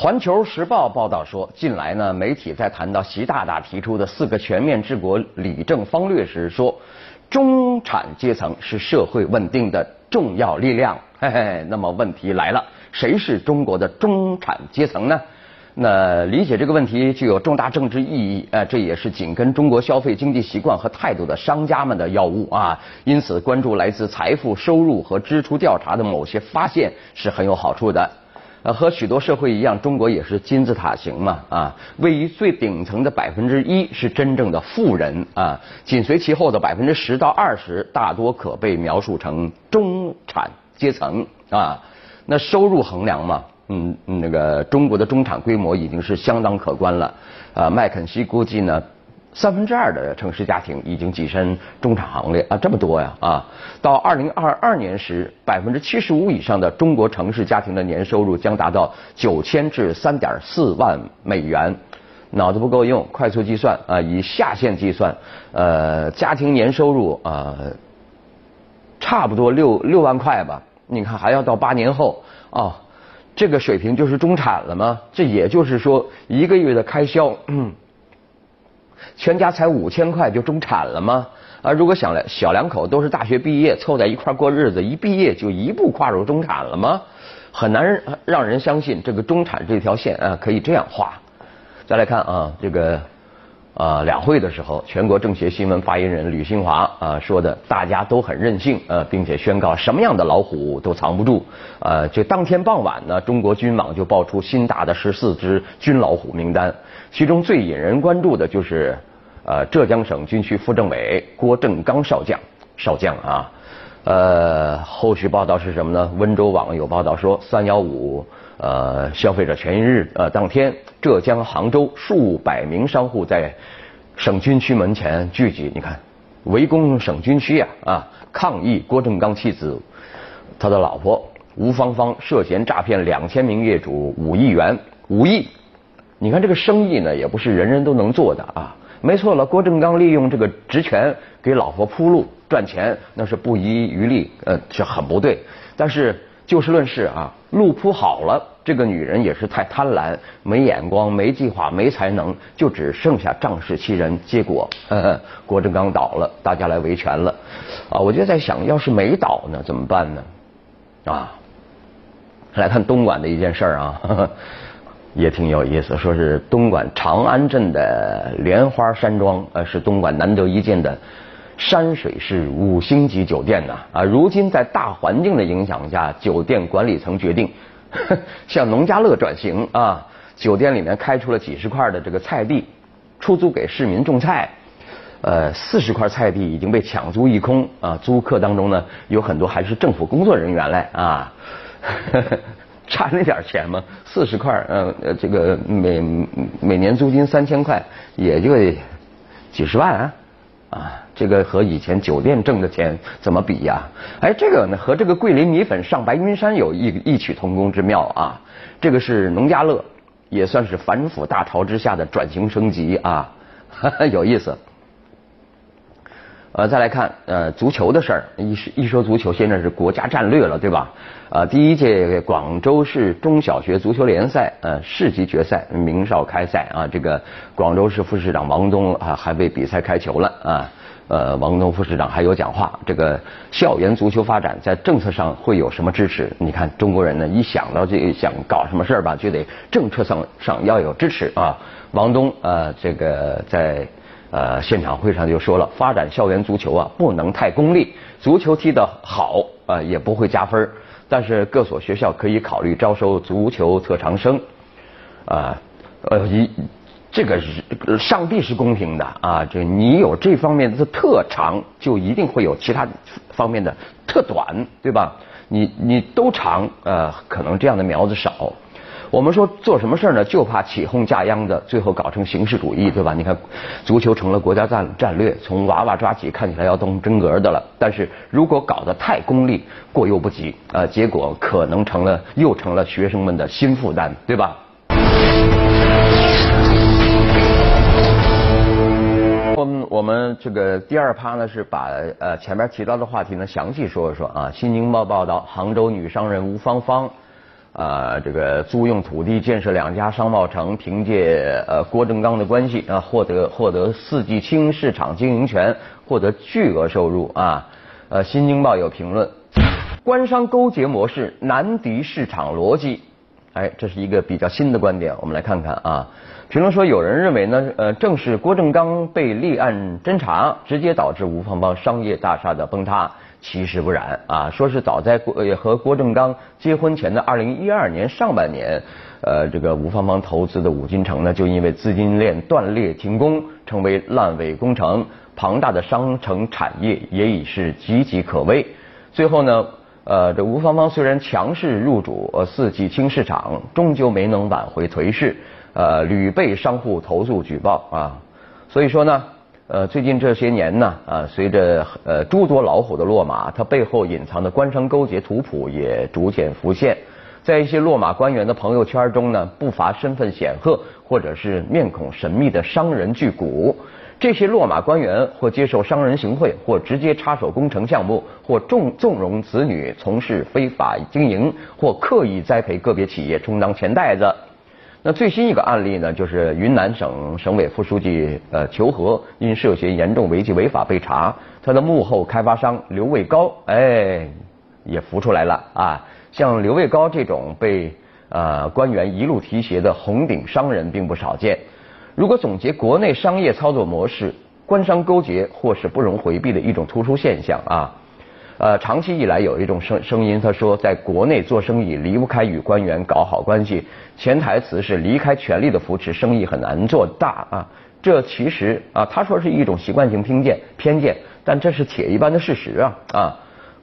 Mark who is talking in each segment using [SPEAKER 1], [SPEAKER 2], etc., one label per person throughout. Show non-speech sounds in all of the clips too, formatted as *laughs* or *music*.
[SPEAKER 1] 环球时报报道说，近来呢，媒体在谈到习大大提出的四个全面治国理政方略时，说中产阶层是社会稳定的重要力量。嘿嘿，那么问题来了，谁是中国的中产阶层呢？那理解这个问题具有重大政治意义，呃，这也是紧跟中国消费经济习惯和态度的商家们的要务啊。因此，关注来自财富、收入和支出调查的某些发现是很有好处的。和许多社会一样，中国也是金字塔型嘛啊，位于最顶层的百分之一是真正的富人啊，紧随其后的百分之十到二十大多可被描述成中产阶层啊。那收入衡量嘛，嗯，那个中国的中产规模已经是相当可观了啊。麦肯锡估计呢。三分之二的城市家庭已经跻身中产行列啊，这么多呀啊！到二零二二年时，百分之七十五以上的中国城市家庭的年收入将达到九千至三点四万美元。脑子不够用，快速计算啊，以下限计算，呃，家庭年收入啊，差不多六六万块吧。你看还要到八年后啊，这个水平就是中产了吗？这也就是说，一个月的开销。全家才五千块就中产了吗？啊，如果想来小两口都是大学毕业，凑在一块过日子，一毕业就一步跨入中产了吗？很难让人相信这个中产这条线啊可以这样画。再来看啊，这个啊两会的时候，全国政协新闻发言人吕新华啊说的，大家都很任性呃，并且宣告什么样的老虎都藏不住。呃，就当天傍晚呢，中国军网就爆出新打的十四只军老虎名单。其中最引人关注的就是，呃，浙江省军区副政委郭正刚少将，少将啊，呃，后续报道是什么呢？温州网有报道说，三幺五呃消费者权益日呃当天，浙江杭州数百名商户在省军区门前聚集，你看，围攻省军区啊啊，抗议郭正刚妻子他的老婆吴芳芳涉嫌诈骗两千名业主五亿元，五亿。你看这个生意呢，也不是人人都能做的啊。没错了，郭正刚利用这个职权给老婆铺路赚钱，那是不遗余力，呃，是很不对。但是就事论事啊，路铺好了，这个女人也是太贪婪，没眼光，没计划，没才能，就只剩下仗势欺人。结果，*laughs* 郭正刚倒了，大家来维权了。啊，我就在想，要是没倒呢，怎么办呢？啊，来看东莞的一件事儿啊。*laughs* 也挺有意思，说是东莞长安镇的莲花山庄，呃，是东莞难得一见的山水是五星级酒店呐。啊，如今在大环境的影响下，酒店管理层决定 *laughs* 向农家乐转型啊。酒店里面开出了几十块的这个菜地，出租给市民种菜。呃，四十块菜地已经被抢租一空啊。租客当中呢，有很多还是政府工作人员嘞啊。*laughs* 差那点钱吗？四十块，呃，这个每每年租金三千块，也就几十万啊，啊，这个和以前酒店挣的钱怎么比呀？哎，这个呢和这个桂林米粉上白云山有异异曲同工之妙啊。这个是农家乐，也算是反腐大潮之下的转型升级啊，*laughs* 有意思。呃，再来看呃足球的事儿，一一说足球，现在是国家战略了，对吧？啊，第一届广州市中小学足球联赛呃市级决赛明少开赛啊，这个广州市副市长王东啊还为比赛开球了啊，呃，王东副市长还有讲话，这个校园足球发展在政策上会有什么支持？你看中国人呢，一想到这想搞什么事儿吧，就得政策上上要有支持啊。王东呃，这个在。呃，现场会上就说了，发展校园足球啊，不能太功利。足球踢得好啊，也不会加分但是各所学校可以考虑招收足球特长生。啊，呃，一这个是上帝是公平的啊，这你有这方面的特长，就一定会有其他方面的特短，对吧？你你都长，呃，可能这样的苗子少。我们说做什么事呢？就怕起哄架秧的，最后搞成形式主义，对吧？你看，足球成了国家战战略，从娃娃抓起，看起来要动真格的了。但是如果搞得太功利，过犹不及，啊，结果可能成了又成了学生们的新负担，对吧？我们我们这个第二趴呢，是把呃前面提到的话题呢详细说一说啊。新京报报道，杭州女商人吴芳芳。啊，这个租用土地建设两家商贸城，凭借呃郭正刚的关系啊，获得获得四季青市场经营权，获得巨额收入啊。呃，《新京报》有评论，官商勾结模式难敌市场逻辑。哎，这是一个比较新的观点，我们来看看啊。评论说，有人认为呢，呃，正是郭正刚被立案侦查，直接导致吴芳芳商业大厦的崩塌。其实不然啊，说是早在郭和郭正刚结婚前的二零一二年上半年，呃，这个吴芳芳投资的五金城呢，就因为资金链断裂停工，成为烂尾工程。庞大的商城产业也已是岌岌可危。最后呢，呃，这吴芳芳虽然强势入主呃四季青市场，终究没能挽回颓势。呃，屡被商户投诉举报啊，所以说呢，呃，最近这些年呢，啊，随着呃诸多老虎的落马，它背后隐藏的官商勾结图谱也逐渐浮现。在一些落马官员的朋友圈中呢，不乏身份显赫或者是面孔神秘的商人巨贾。这些落马官员或接受商人行贿，或直接插手工程项目，或纵纵容子女从事非法经营，或刻意栽培个别企业充当钱袋子。那最新一个案例呢，就是云南省省委副书记呃求和因涉嫌严重违纪违法被查，他的幕后开发商刘卫高哎也浮出来了啊。像刘卫高这种被呃官员一路提携的红顶商人并不少见。如果总结国内商业操作模式，官商勾结或是不容回避的一种突出现象啊。呃，长期以来有一种声声音，他说，在国内做生意离不开与官员搞好关系，潜台词是离开权力的扶持，生意很难做大啊。这其实啊，他说是一种习惯性偏见偏见，但这是铁一般的事实啊啊。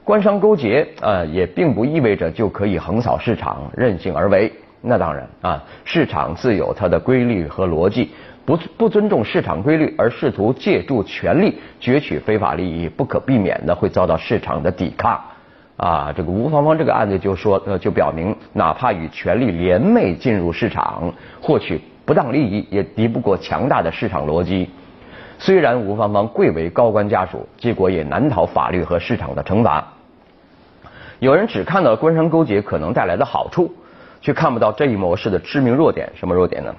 [SPEAKER 1] 官商勾结啊，也并不意味着就可以横扫市场、任性而为。那当然啊，市场自有它的规律和逻辑。不不尊重市场规律而试图借助权力攫取非法利益，不可避免的会遭到市场的抵抗。啊，这个吴芳芳这个案子就说，呃，就表明，哪怕与权力联袂进入市场，获取不当利益，也敌不过强大的市场逻辑。虽然吴芳芳贵为高官家属，结果也难逃法律和市场的惩罚。有人只看到官商勾结可能带来的好处，却看不到这一模式的致命弱点。什么弱点呢？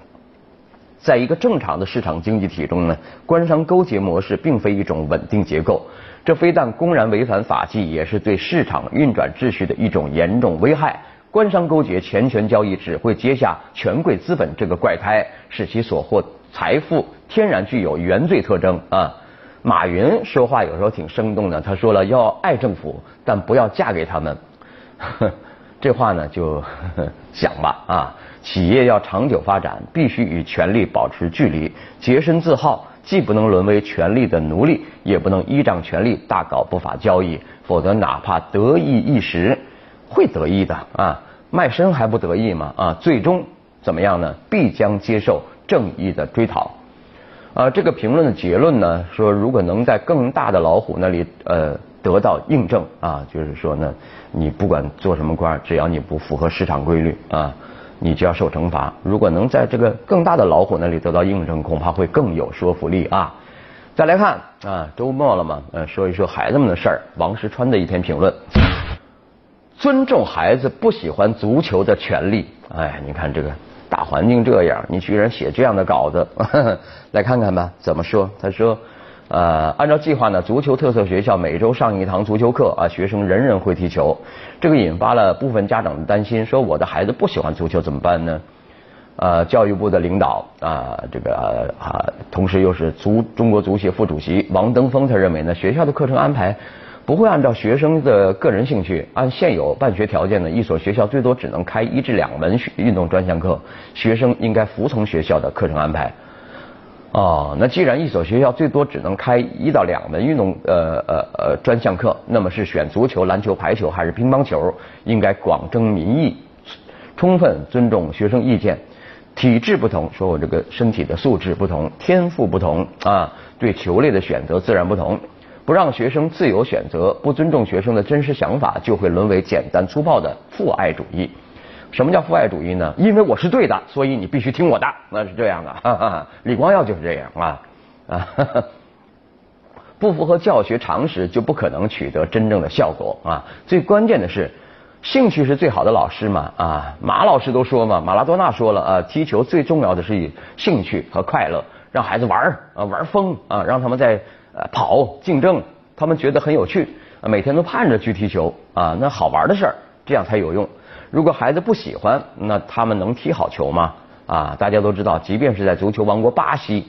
[SPEAKER 1] 在一个正常的市场经济体中呢，官商勾结模式并非一种稳定结构，这非但公然违反法纪，也是对市场运转秩序的一种严重危害。官商勾结、钱权交易只会接下权贵资本这个怪胎，使其所获财富天然具有原罪特征啊。马云说话有时候挺生动的，他说了要爱政府，但不要嫁给他们。*laughs* 这话呢就 *laughs* 想吧啊。企业要长久发展，必须与权力保持距离，洁身自好，既不能沦为权力的奴隶，也不能依仗权力大搞不法交易，否则哪怕得意一时，会得意的啊，卖身还不得意吗？啊，最终怎么样呢？必将接受正义的追讨。啊，这个评论的结论呢，说如果能在更大的老虎那里呃得到印证啊，就是说呢，你不管做什么官，只要你不符合市场规律啊。你就要受惩罚。如果能在这个更大的老虎那里得到印证，恐怕会更有说服力啊！再来看啊，周末了嘛，呃，说一说孩子们的事儿。王石川的一篇评论：尊重孩子不喜欢足球的权利。哎，你看这个大环境这样，你居然写这样的稿子，*laughs* 来看看吧，怎么说？他说。呃，按照计划呢，足球特色学校每周上一堂足球课啊，学生人人会踢球，这个引发了部分家长的担心，说我的孩子不喜欢足球怎么办呢？呃，教育部的领导啊，这个啊，同时又是足中国足协副主席王登峰，他认为呢，学校的课程安排不会按照学生的个人兴趣，按现有办学条件呢，一所学校最多只能开一至两门运动专项课，学生应该服从学校的课程安排。哦，那既然一所学校最多只能开一到两门运动呃呃呃专项课，那么是选足球、篮球、排球还是乒乓球？应该广征民意，充分尊重学生意见。体质不同，说我这个身体的素质不同，天赋不同啊，对球类的选择自然不同。不让学生自由选择，不尊重学生的真实想法，就会沦为简单粗暴的父爱主义。什么叫父爱主义呢？因为我是对的，所以你必须听我的，那是这样的。哈哈李光耀就是这样啊啊哈哈，不符合教学常识就不可能取得真正的效果啊。最关键的是，兴趣是最好的老师嘛啊，马老师都说嘛，马拉多纳说了啊，踢球最重要的是兴趣和快乐，让孩子玩儿啊玩疯啊，让他们在跑竞争，他们觉得很有趣，每天都盼着去踢球啊，那好玩的事儿，这样才有用。如果孩子不喜欢，那他们能踢好球吗？啊，大家都知道，即便是在足球王国巴西。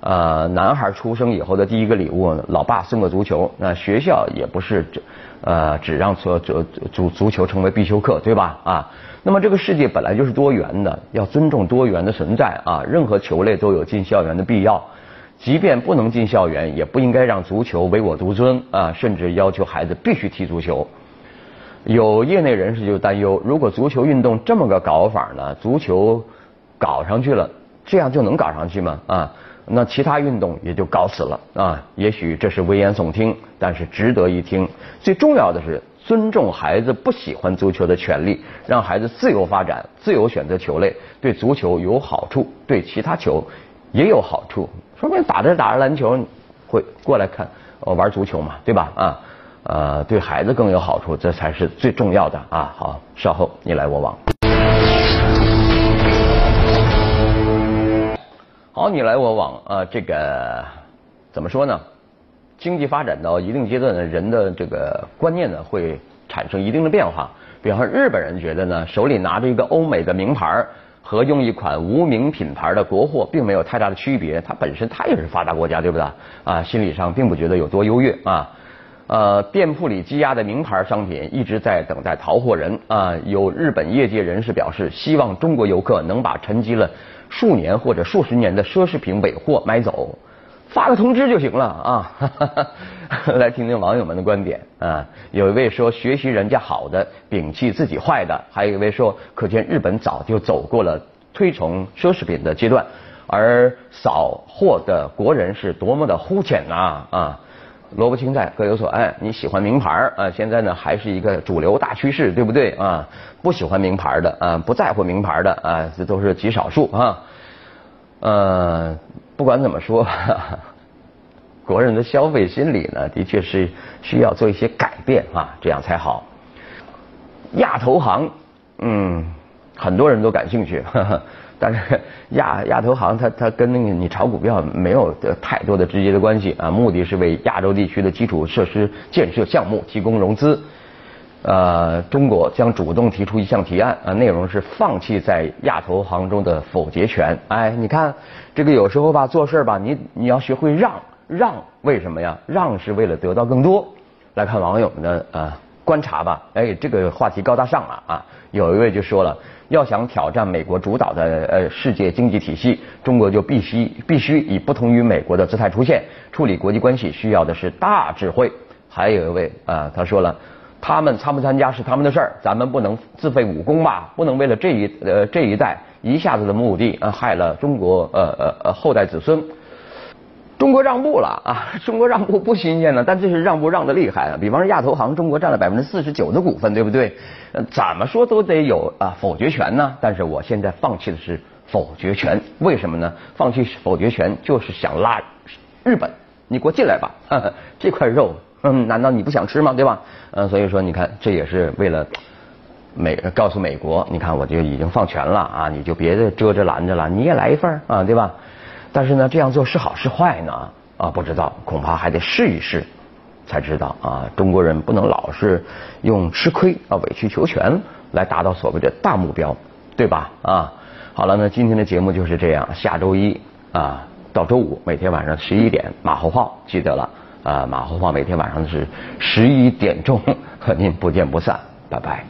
[SPEAKER 1] 呃，男孩出生以后的第一个礼物，老爸送个足球。那学校也不是只呃只让足足足足球成为必修课，对吧？啊，那么这个世界本来就是多元的，要尊重多元的存在啊。任何球类都有进校园的必要，即便不能进校园，也不应该让足球唯我独尊啊，甚至要求孩子必须踢足球。有业内人士就担忧，如果足球运动这么个搞法呢，足球搞上去了，这样就能搞上去吗？啊？那其他运动也就搞死了啊！也许这是危言耸听，但是值得一听。最重要的是尊重孩子不喜欢足球的权利，让孩子自由发展、自由选择球类，对足球有好处，对其他球也有好处。说明打着打着篮球会过来看我玩足球嘛，对吧？啊，呃，对孩子更有好处，这才是最重要的啊！好，稍后你来我往。好，你来我往啊，这个怎么说呢？经济发展到一定阶段呢，人的这个观念呢会产生一定的变化。比方说，日本人觉得呢，手里拿着一个欧美的名牌和用一款无名品牌的国货，并没有太大的区别。它本身它也是发达国家，对不对？啊，心理上并不觉得有多优越啊。呃，店铺里积压的名牌商品一直在等待淘货人啊。有日本业界人士表示，希望中国游客能把沉积了。数年或者数十年的奢侈品尾货买走，发个通知就行了啊！*laughs* 来听听网友们的观点啊。有一位说学习人家好的，摒弃自己坏的；还有一位说，可见日本早就走过了推崇奢侈品的阶段，而扫货的国人是多么的肤浅呐啊！萝卜青菜各有所爱，你喜欢名牌啊？现在呢还是一个主流大趋势，对不对啊？不喜欢名牌的啊，不在乎名牌的啊，这都是极少数啊。呃，不管怎么说，*laughs* 国人的消费心理呢，的确是需要做一些改变啊，这样才好。亚投行，嗯，很多人都感兴趣。*laughs* 但是亚亚投行它它跟那个你炒股票没有太多的直接的关系啊，目的是为亚洲地区的基础设施建设项目提供融资。呃，中国将主动提出一项提案啊，内容是放弃在亚投行中的否决权。哎，你看这个有时候吧，做事吧，你你要学会让让，为什么呀？让是为了得到更多。来看网友们的啊观察吧。哎，这个话题高大上了啊，有一位就说了。要想挑战美国主导的呃世界经济体系，中国就必须必须以不同于美国的姿态出现。处理国际关系需要的是大智慧。还有一位啊，他说了，他们参不参加是他们的事儿，咱们不能自废武功吧？不能为了这一呃这一代一下子的目的，啊，害了中国呃呃呃后代子孙。中国让步了啊！*laughs* 中国让步不新鲜了，但这是让步让的厉害啊！比方说亚投行，中国占了百分之四十九的股份，对不对？怎么说都得有啊否决权呢？但是我现在放弃的是否决权，为什么呢？放弃否决权就是想拉日本，你给我进来吧，*laughs* 这块肉，嗯，难道你不想吃吗？对吧？嗯，所以说你看，这也是为了美告诉美国，你看我就已经放权了啊，你就别再遮着拦着了，你也来一份啊，对吧？但是呢，这样做是好是坏呢？啊，不知道，恐怕还得试一试，才知道啊。中国人不能老是用吃亏啊、委曲求全来达到所谓的大目标，对吧？啊，好了，那今天的节目就是这样。下周一啊到周五，每天晚上十一点，马后炮，记得了啊，马后炮每天晚上是十一点钟，*laughs* 和您不见不散，拜拜。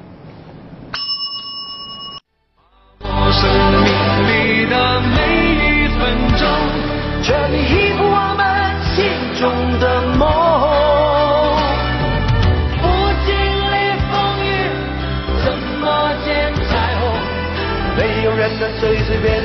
[SPEAKER 1] 生命。easy, baby.